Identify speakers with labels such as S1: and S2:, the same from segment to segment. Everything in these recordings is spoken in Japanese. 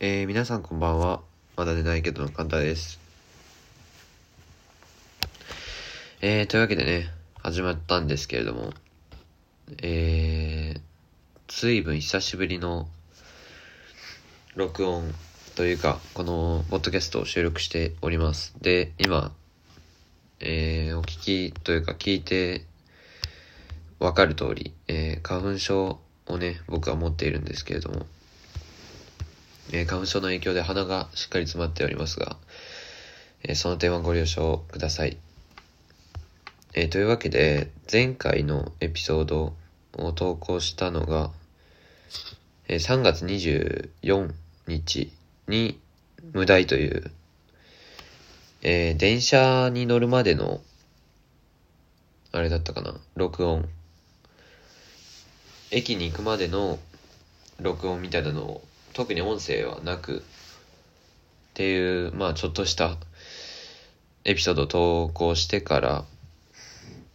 S1: えー、皆さんこんばんは。まだ寝ないけどのカンタです。えー、というわけでね、始まったんですけれども、えー、随分久しぶりの録音というか、このポッドキャストを収録しております。で、今、えー、お聞きというか聞いてわかる通り、えー、花粉症をね、僕は持っているんですけれども、えー花粉症の影響で鼻がしっかり詰まっておりますが、えーその点はご了承ください。えーというわけで、前回のエピソードを投稿したのが、えー3月24日に無題という、えー電車に乗るまでの、あれだったかな、録音。駅に行くまでの録音みたいなのを特に音声はなくっていうまあちょっとしたエピソードを投稿してから、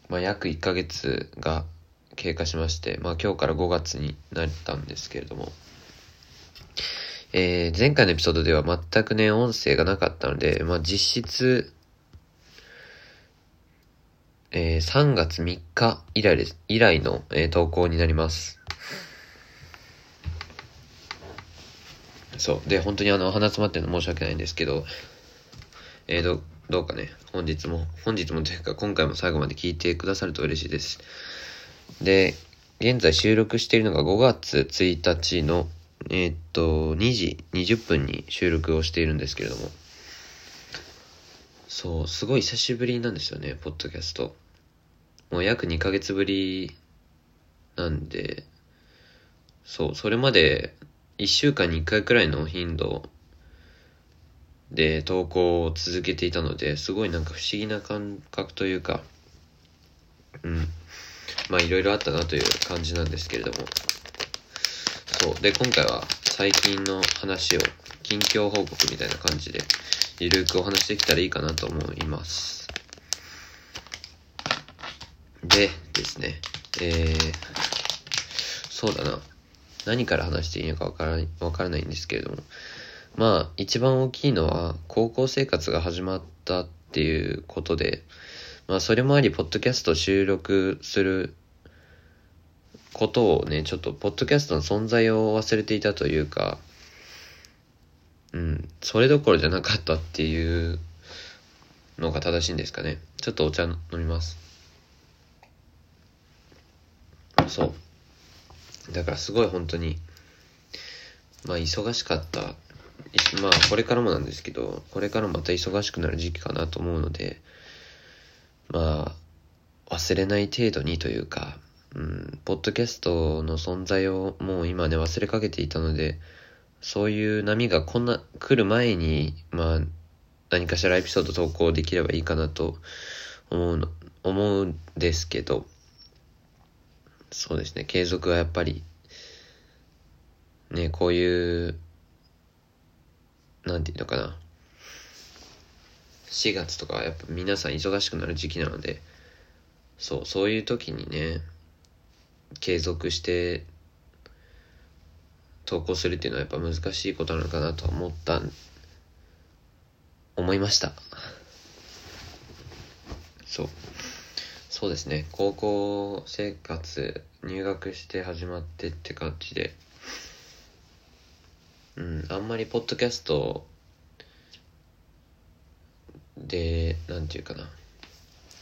S1: まあ、約1ヶ月が経過しまして、まあ、今日から5月になったんですけれども、えー前回のエピソードでは全くね音声がなかったので、まあ、実質えー3月3日以来です。以来の、えー投稿になります。そう。で、本当にあの、鼻詰まってるの申し訳ないんですけど、えーど、どうかね、本日も、本日もというか、今回も最後まで聞いてくださると嬉しいです。で、現在収録しているのが5月1日の、えーっと、2時20分に収録をしているんですけれども、そう、すごい久しぶりなんですよね、ポッドキャスト。もう約2ヶ月ぶりなんで、そう、それまで1週間に1回くらいの頻度で投稿を続けていたので、すごいなんか不思議な感覚というか、うん。まあいろいろあったなという感じなんですけれども。そう。で、今回は最近の話を、近況報告みたいな感じで、ゆるくお話できたらいいかなと思います。でですね、えー、そうだな。何から話していいのかわからない、わからないんですけれども。まあ、一番大きいのは、高校生活が始まったっていうことで、まあ、それもあり、ポッドキャスト収録することをね、ちょっと、ポッドキャストの存在を忘れていたというか、うん、それどころじゃなかったっていうのが正しいんですかね。ちょっとお茶飲みます。そう。だからすごい本当に、まあ忙しかった。まあこれからもなんですけど、これからまた忙しくなる時期かなと思うので、まあ忘れない程度にというか、うん、ポッドキャストの存在をもう今ね忘れかけていたので、そういう波がこんな来る前に、まあ何かしらエピソード投稿できればいいかなと思うの、思うんですけど、そうですね、継続はやっぱり、ね、こういう、なんていうのかな。4月とかはやっぱ皆さん忙しくなる時期なので、そう、そういう時にね、継続して投稿するっていうのはやっぱ難しいことなのかなと思った、思いました。そう。そうですね。高校生活、入学して始まってって感じで、うん、あんまりポッドキャストで、なんていうかな、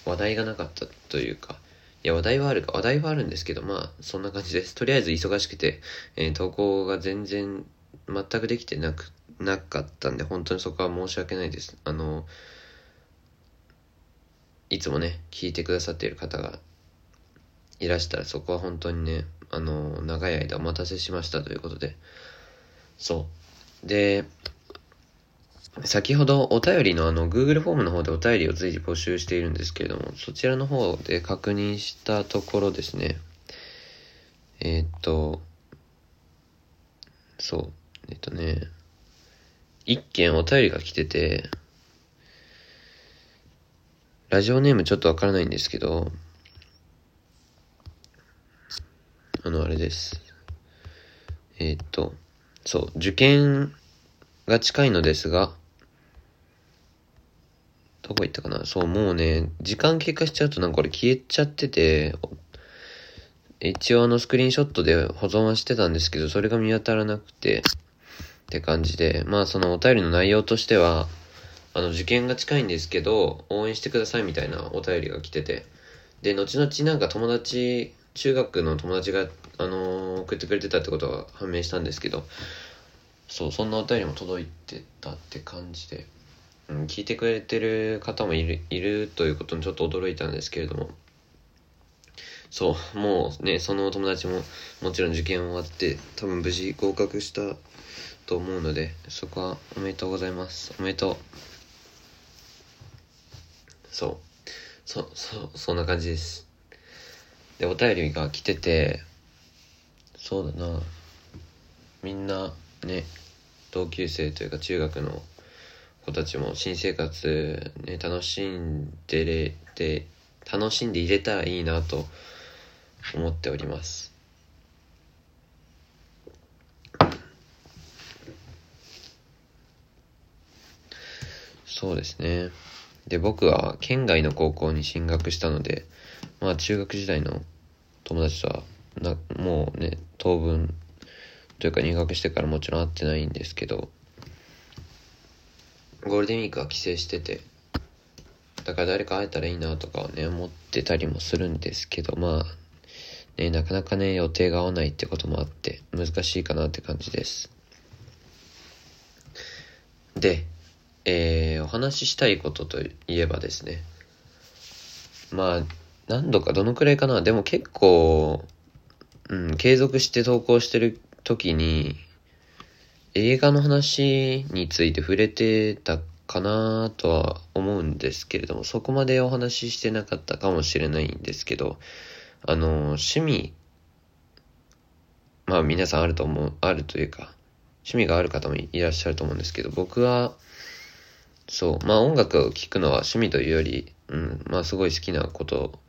S1: 話題がなかったというか、いや、話題はあるか、話題はあるんですけど、まあ、そんな感じです。とりあえず忙しくて、えー投稿が全然、全くできてなく、なかったんで、本当にそこは申し訳ないです。あの、いつもね、聞いてくださっている方がいらしたら、そこは本当にね、あの、長い間お待たせしましたということで、そう。で、先ほどお便りのあの Google フォームの方でお便りを随時募集しているんですけれども、そちらの方で確認したところですね、えーっと、そう、えっとね、一件お便りが来てて、ラジオネームちょっとわからないんですけど、あの、あれです。えーっと、そう、受験が近いのですが、どこ行ったかな？そう、もうね、時間経過しちゃうとなんかこれ消えちゃってて、一応あのスクリーンショットで保存はしてたんですけど、それが見当たらなくて、って感じで、まあそのお便りの内容としては、あの受験が近いんですけど、応援してくださいみたいなお便りが来てて、で、後々なんか友達、中学の友達が、あのー、送ってくれてたってことが判明したんですけど、そう、そんなお便りも届いてたって感じで、うん、聞いてくれてる方もいる、いるということにちょっと驚いたんですけれども、そう、もうね、その友達ももちろん受験終わって、多分無事合格したと思うので、そこはおめでとうございます。おめでとう。そう。そ、そ、そんな感じです。で、お便りが来てて、そうだな、みんなね、同級生というか中学の子たちも新生活ね、楽しんでれて、楽しんで入れたらいいなと思っております。そうですね。で、僕は県外の高校に進学したので、まあ中学時代の友達とはな、もうね、当分というか入学してからもちろん会ってないんですけど、ゴールデンウィークは帰省してて、だから誰か会えたらいいなとかね、思ってたりもするんですけど、まあ、ね、なかなかね、予定が合わないってこともあって、難しいかなって感じです。で、えー、お話ししたいことといえばですね。まあ、何度かどのくらいかな。でも結構、うん、継続して投稿してる時に、映画の話について触れてたかなとは思うんですけれども、そこまでお話ししてなかったかもしれないんですけど、あの、趣味、まあ皆さんあると思う、あるというか、趣味がある方もいらっしゃると思うんですけど、僕は、そう。まあ音楽を聴くのは趣味というより、うん、まあすごい好きなこと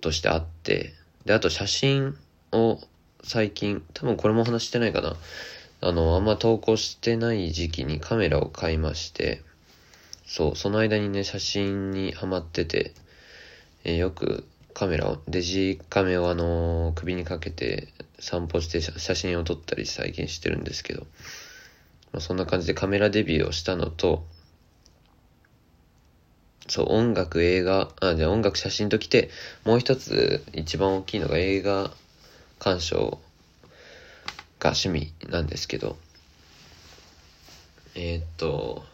S1: としてあって、で、あと写真を最近、多分これも話してないかな。あの、あんま投稿してない時期にカメラを買いまして、そう、その間にね、写真にハマってて、えー、よくカメラを、デジカメをあのー、首にかけて散歩して写真を撮ったり最近してるんですけど、まあ、そんな感じでカメラデビューをしたのと、そう、音楽、映画、あ、じゃ音楽、写真ときて、もう一つ一番大きいのが映画鑑賞が趣味なんですけど、えー、っと、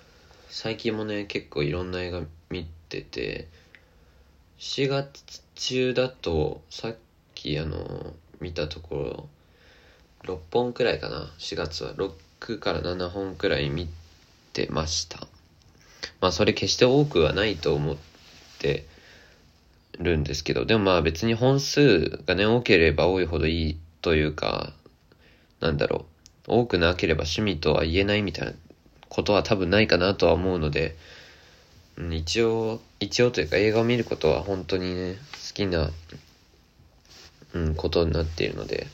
S1: 最近もね、結構いろんな映画見てて、4月中だと、さっきあの、見たところ、6本くらいかな、4月は。6から7本くらい見てました。まあそれ決して多くはないと思ってるんですけど、でもまあ別に本数がね、多ければ多いほどいいというか、なんだろう、多くなければ趣味とは言えないみたいなことは多分ないかなとは思うので、一応、一応というか映画を見ることは本当にね、好きな、うん、ことになっているので、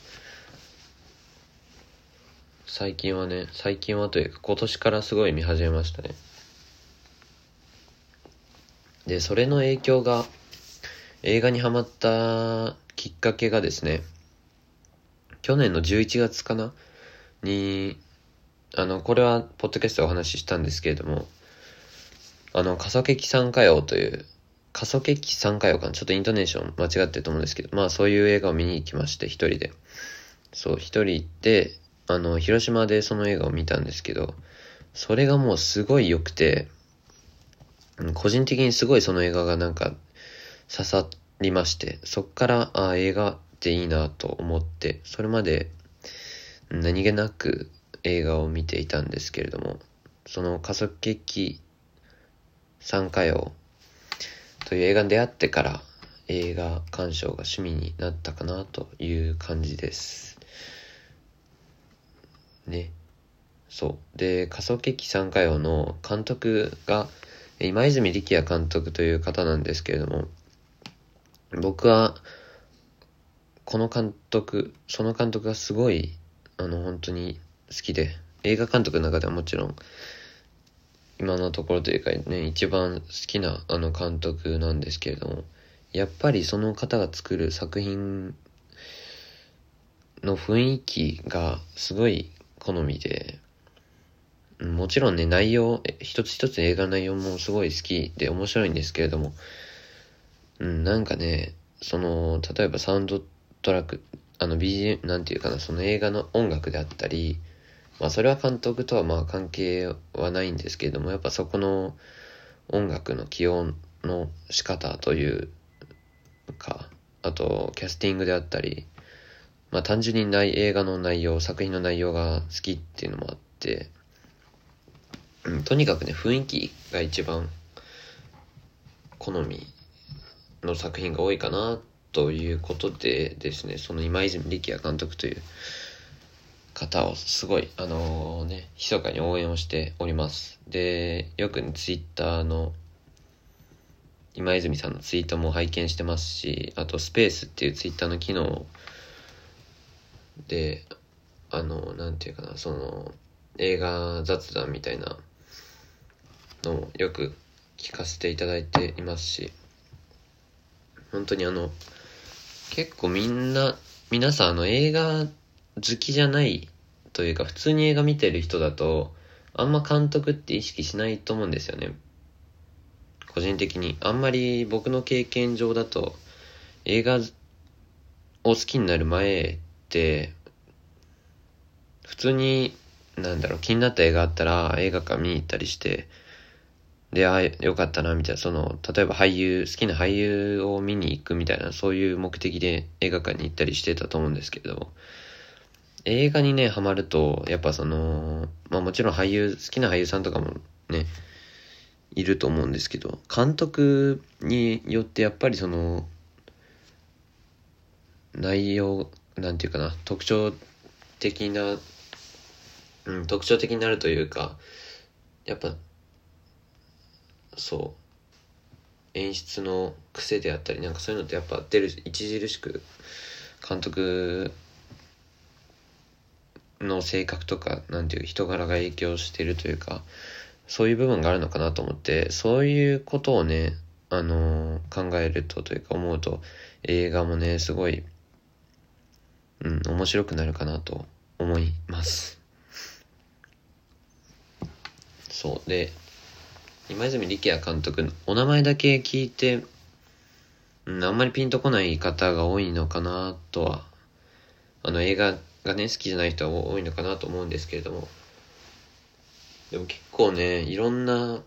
S1: 最近はね、最近はというか今年からすごい見始めましたね。で、それの影響が、映画にハマったきっかけがですね、去年の11月かな？に、あの、これは、ポッドキャストでお話ししたんですけれども、あの、過疎劇参加用という、過疎劇参加用かな？ちょっとイントネーション間違ってると思うんですけど、まあそういう映画を見に行きまして、一人で。そう、一人行って、あの、広島でその映画を見たんですけど、それがもうすごい良くて、個人的にすごいその映画がなんか刺さりまして、そっから、あ映画っていいなと思って、それまで何気なく映画を見ていたんですけれども、その加速劇参加用という映画に出会ってから映画鑑賞が趣味になったかなという感じです。ね。そう。で、加速劇参加用の監督が今泉力也監督という方なんですけれども、僕は、この監督、その監督がすごい、あの、本当に好きで、映画監督の中ではもちろん、今のところというかね、一番好きなあの監督なんですけれども、やっぱりその方が作る作品の雰囲気がすごい好みで、もちろんね、内容、一つ一つ映画の内容もすごい好きで面白いんですけれども、うん、なんかね、その、例えばサウンドトラック、あの BGM、なんていうかな、その映画の音楽であったり、まあそれは監督とはまあ関係はないんですけれども、やっぱそこの音楽の起用の仕方というか、あとキャスティングであったり、まあ単純にない映画の内容、作品の内容が好きっていうのもあって、うん、とにかくね、雰囲気が一番好みの作品が多いかなということでですね、その今泉力也監督という方をすごい、あのー、ね、密かに応援をしております。で、よく、ツイッターの今泉さんのツイートも拝見してますし、あとスペースっていうツイッターの機能で、あの、なんていうかな、その、映画雑談みたいなのをよく聞かせていただいていますし、本当にあの、結構みんな、皆さんあの映画好きじゃないというか普通に映画見てる人だと、あんま監督って意識しないと思うんですよね。個人的に。あんまり僕の経験上だと、映画を好きになる前って、普通に、なんだろう、気になった映画あったら映画館見に行ったりして、で、あ、よかったな、みたいな、その、例えば俳優、好きな俳優を見に行くみたいな、そういう目的で映画館に行ったりしてたと思うんですけど、映画にね、ハマると、やっぱその、まあもちろん俳優、好きな俳優さんとかもね、いると思うんですけど、監督によってやっぱりその、内容、なんていうかな、特徴的な、うん、特徴的になるというか、やっぱそう。演出の癖であったりなんかそういうのってやっぱ出る著しく監督の性格とかなんていう人柄が影響してるというかそういう部分があるのかなと思ってそういうことをねあのー、考えるとというか思うと映画もねすごいうん面白くなるかなと思います。そう。で今泉力也監督のお名前だけ聞いて、うん、あんまりピンとこない方が多いのかなとは、あの映画がね、好きじゃない人は多いのかなと思うんですけれども、でも結構ね、いろんな、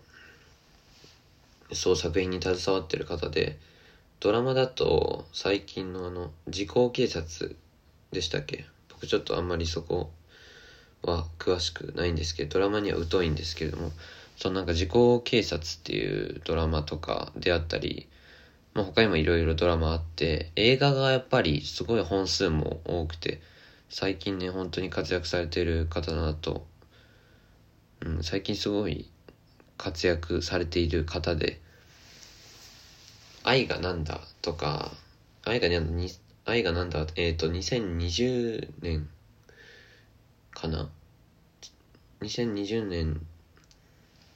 S1: そう作品に携わってる方で、ドラマだと最近のあの、時効警察でしたっけ？僕ちょっとあんまりそこは詳しくないんですけど、ドラマには疎いんですけれども、そのなんか時効警察っていうドラマとかであったり、まあ、他にもいろいろドラマあって、映画がやっぱりすごい本数も多くて、最近ね、本当に活躍されてる方だなと、うん、最近すごい活躍されている方で、愛がなんだとか、愛がに、愛がなんだ、えっ、ー、と、2020年かな ?2020 年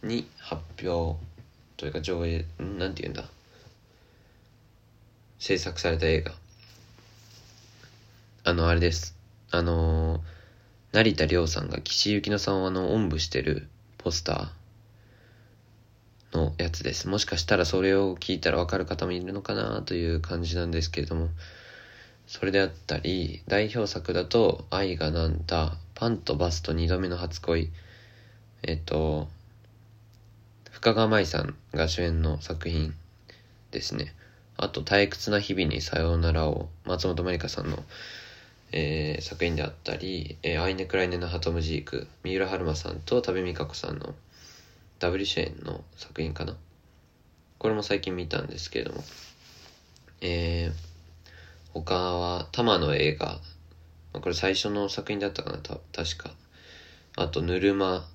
S1: に発表というか上映なんて言うんだ？制作された映画。あのあれです。あのー、成田凌さんが岸由紀乃さんをあのおんぶしてるポスターのやつです。もしかしたらそれを聞いたらわかる方もいるのかなという感じなんですけれども。それであったり代表作だと「愛がなんだ」「パンとバスと二度目の初恋」えっ、と深川舞さんが主演の作品ですね。あと、退屈な日々にさようならを、松本まりかさんの、えー、作品であったり、えー、アイネクライネのハトムジーク、三浦春馬さんと多部未華子さんのダブル主演の作品かな。これも最近見たんですけれども、えー、他は、玉の映画、これ最初の作品だったかな、た確か。あと、ぬるま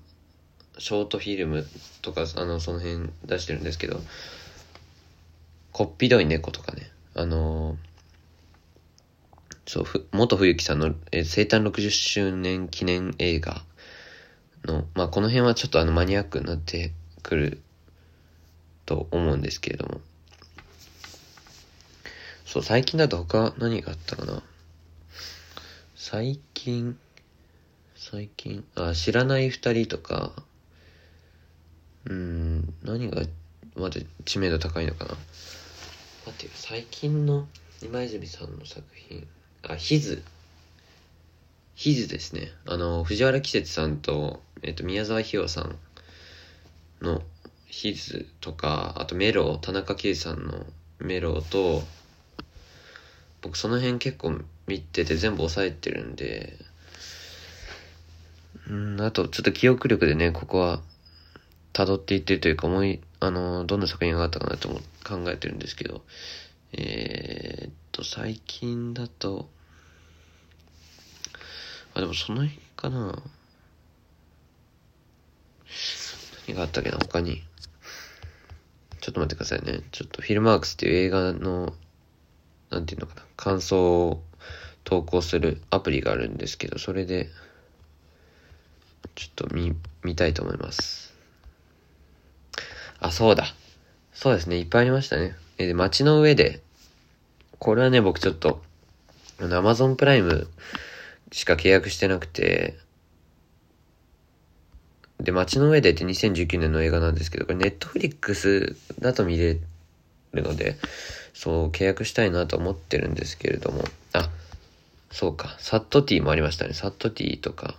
S1: ショートフィルムとか、あの、その辺出してるんですけど、こっぴどい猫とかね、あの、そう、ふ、元冬木さんの、え、生誕60周年記念映画の、まあこの辺はちょっとあのマニアックになってくると思うんですけれども。そう、最近だと他何があったかな？最近、最近、あ、知らない二人とか、うん、何がまだ知名度高いのかな？待ってよ、最近の今泉さんの作品、あ、ヒズ。ヒズですね。あの、藤原季節さんと、えっと、宮沢ひよさんのヒズとか、あとメロ、田中圭さんのメロと、僕その辺結構見てて全部押さえてるんで、うん、あとちょっと記憶力でね、ここは辿っていってるというか思い、あの、どんな作品があったかなと考えてるんですけど、えー、っと、最近だと、あ、でもその辺かな何があったっけな、他に。ちょっと待ってくださいね。ちょっとフィルマークスっていう映画のなんていうのかな、感想を投稿するアプリがあるんですけど、それで、ちょっと見、見たいと思います。あ、そうだ。そうですね、いっぱいありましたね。え、で、街の上で、これはね、僕ちょっと、あの、アマゾンプライムしか契約してなくて、で、街の上でって2019年の映画なんですけど、これネットフリックスだと見れるので、そう、契約したいなと思ってるんですけれども、あ、そうか、サットティーもありましたね。サットティーとか。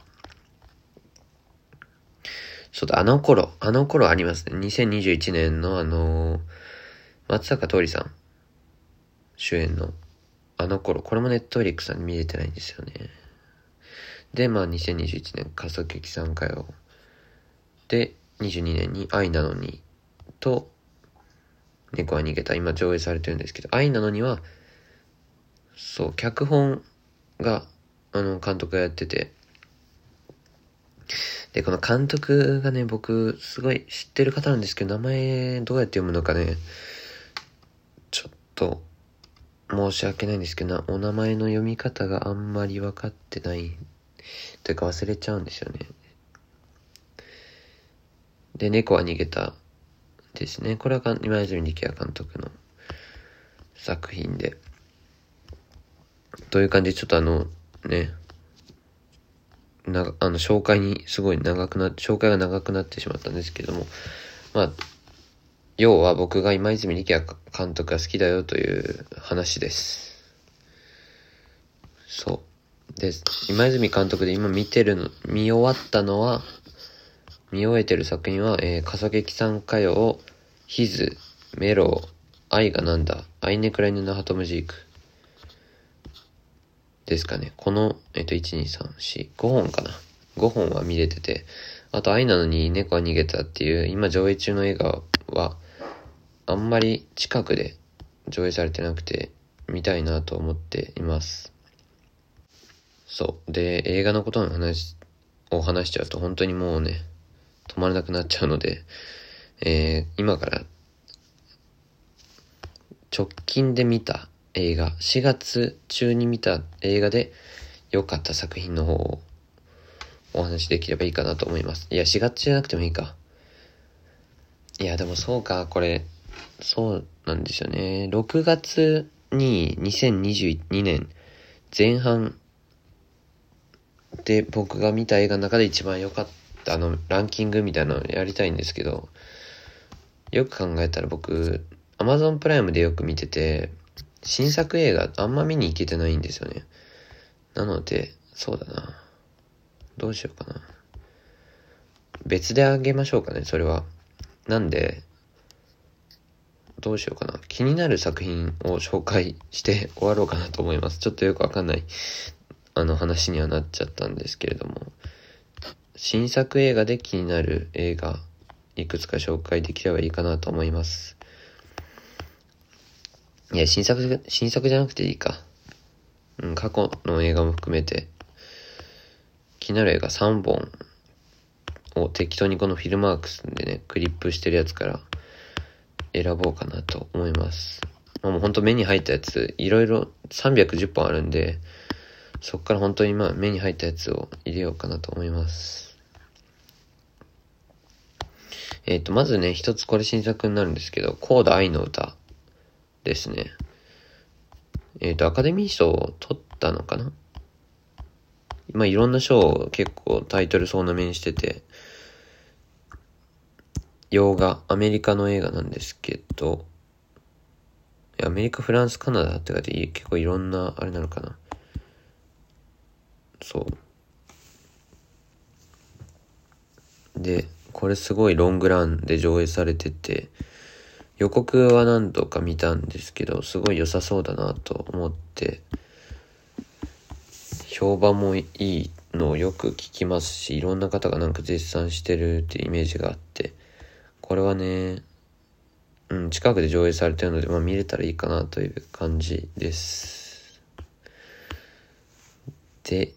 S1: そうだ、あの頃、あの頃ありますね。2021年のあのー、松坂桃李さん主演のあの頃、これもネットフリックさんに見れてないんですよね。で、まあ2021年、加速劇参加を。で、22年に愛なのに、と、猫は逃げた。今上映されてるんですけど、愛なのには、そう、脚本が、あの、監督がやってて、で、この監督がね、僕、すごい知ってる方なんですけど、名前、どうやって読むのかね、ちょっと、申し訳ないんですけど、お名前の読み方があんまり分かってない、というか忘れちゃうんですよね。で、猫は逃げたですね。これは今泉力也監督の作品で。という感じで、ちょっとあの、ね、な、あの、紹介にすごい長くな、紹介が長くなってしまったんですけども、まあ、要は僕が今泉力也監督が好きだよという話です。そう。で、今泉監督で今見てるの、見終わったのは、見終えてる作品は、えー、笠劇さん歌謡、ヒズ、メロー、愛がなんだ、アイネクライヌナハトムジーク。ですかね。この、えっと、1、2、3、4、5本かな。5本は見れてて、あと愛なのに猫は逃げたっていう、今上映中の映画は、あんまり近くで上映されてなくて、見たいなと思っています。そう。で、映画のことの話を話しちゃうと本当にもうね、止まらなくなっちゃうので、えー、今から直近で見た映画、4月中に見た映画で良かった作品の方をお話しできればいいかなと思います。いや、4月じゃなくてもいいか。いや、でもそうか、これ、そうなんですよね。6月に2022年前半で僕が見た映画の中で一番良かったあのランキングみたいなのやりたいんですけど、よく考えたら僕、アマゾンプライムでよく見てて、新作映画あんま見に行けてないんですよね。なので、そうだな。どうしようかな。別であげましょうかね、それは。なんで、どうしようかな。気になる作品を紹介して 終わろうかなと思います。ちょっとよくわかんない、あの話にはなっちゃったんですけれども。新作映画で気になる映画いくつか紹介できればいいかなと思います。いや、新作、新作じゃなくていいか。うん、過去の映画も含めて、気になる映画3本を適当にこのフィルマークスでね、クリップしてるやつから選ぼうかなと思います。もうほんと目に入ったやつ、いろいろ310本あるんで、そっから本当にまあ目に入ったやつを入れようかなと思います。えっ、と、まずね、一つこれ新作になるんですけど、コード愛の歌ですね。えっ、と、アカデミー賞を取ったのかな？まあ、いろんな賞を結構タイトル総なめにしてて、洋画、アメリカの映画なんですけど、アメリカ、フランス、カナダって書いて結構いろんな、あれなのかな。そう。で、これすごいロングランで上映されてて、予告は何度か見たんですけど、すごい良さそうだなと思って、評判もいいのをよく聞きますし、いろんな方がなんか絶賛してるってイメージがあって、これはね、うん、近くで上映されてるので、まあ見れたらいいかなという感じです。で、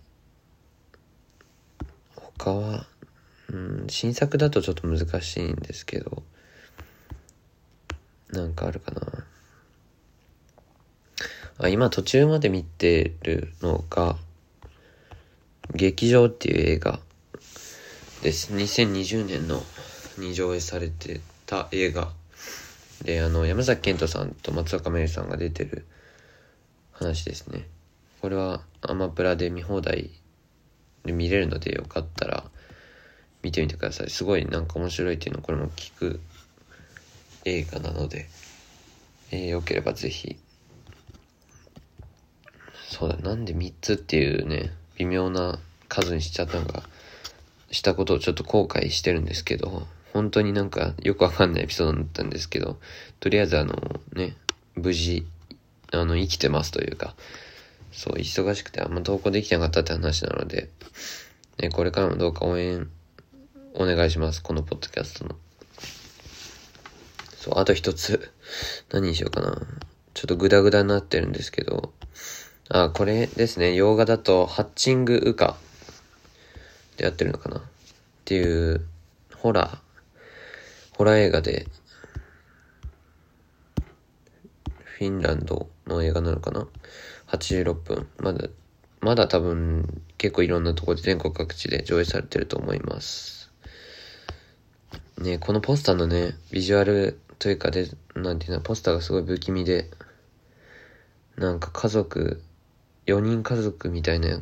S1: 他は、うん、新作だとちょっと難しいんですけど、なんかあるかな。あ、今途中まで見てるのが、劇場っていう映画です。2020年のに上映されてた映画で、あの、山崎賢人さんと松岡芽衣さんが出てる話ですね。これはアマプラで見放題で見れるのでよかったら見てみてください。すごいなんか面白いっていうのをこれも聞く映画なので、えー、よければぜひ。そうだ、なんで3つっていうね、微妙な数にしちゃったのが、したことをちょっと後悔してるんですけど、本当になんかよくわかんないエピソードだったんですけど、とりあえずあのね、無事、あの、生きてますというか、そう、忙しくてあんま投稿できなかったって話なので、ね、これからもどうか応援お願いします。このポッドキャストの。そう、あと一つ。何にしようかな。ちょっとグダグダになってるんですけど、あ、これですね。洋画だと、ハッチングウカでやってるのかなっていう、ホラー、ホラー映画で、フィンランドの映画なのかな ?86 分。まだ、まだ多分結構いろんなところで全国各地で上映されてると思います。ね、このポスターのね、ビジュアルというかで、なんていうの、ポスターがすごい不気味で、なんか家族4人家族みたいな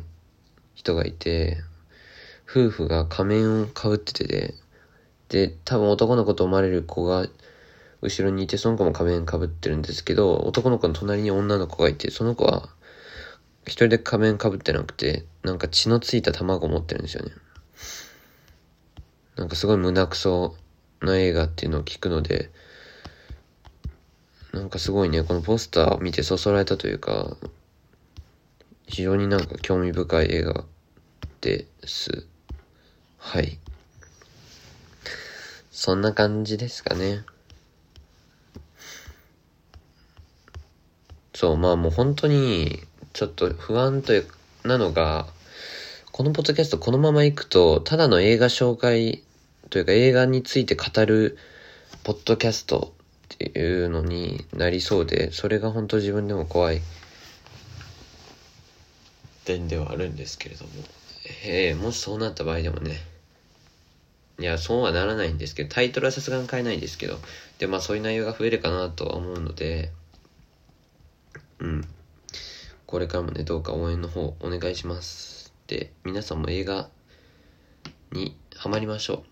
S1: 人がいて、夫婦が仮面をかぶっててで、で、多分男の子と思われる子が後ろにいて、その子も仮面かぶってるんですけど、男の子の隣に女の子がいて、その子は一人で仮面かぶってなくて、なんか血のついた卵を持ってるんですよね。なんかすごい胸くそな映画っていうのを聞くので、なんかすごいね、このポスターを見てそそられたというか、非常になんか興味深い映画です。はい。そんな感じですかね。そう、まあもう本当に、ちょっと不安という、なのが、このポッドキャストこのまま行くと、ただの映画紹介というか映画について語るポッドキャストっていうのになりそうで、それが本当自分でも怖い。点ではあるんですけれども、えー、もしそうなった場合でもね、いや、そうはならないんですけど、タイトルはさすがに変えないんですけど、で、まあそういう内容が増えるかなとは思うので、うん。これからもね、どうか応援の方お願いします。で、皆さんも映画にハマりましょ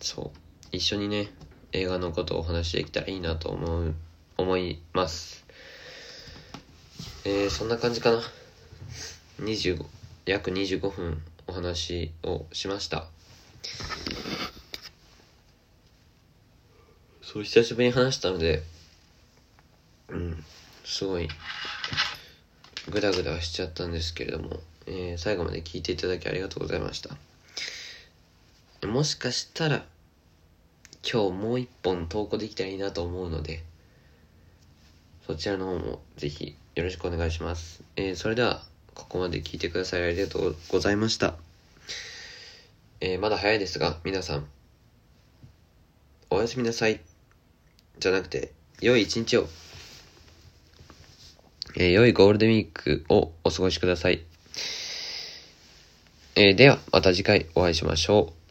S1: う。そう。一緒にね、映画のことをお話しできたらいいなと思う、思います。えー、そんな感じかな。25約25分お話をしましたそう久しぶりに話したのでうんすごいグダグダしちゃったんですけれども、えー、最後まで聞いていただきありがとうございましたもしかしたら今日もう一本投稿できたらいいなと思うのでそちらの方もぜひよろしくお願いします。えー、それではここまで聞いてくださりありがとうございました。えー、まだ早いですが、皆さん、おやすみなさい。じゃなくて、良い一日を。えー、良いゴールデンウィークをお過ごしください。えー、では、また次回お会いしましょう。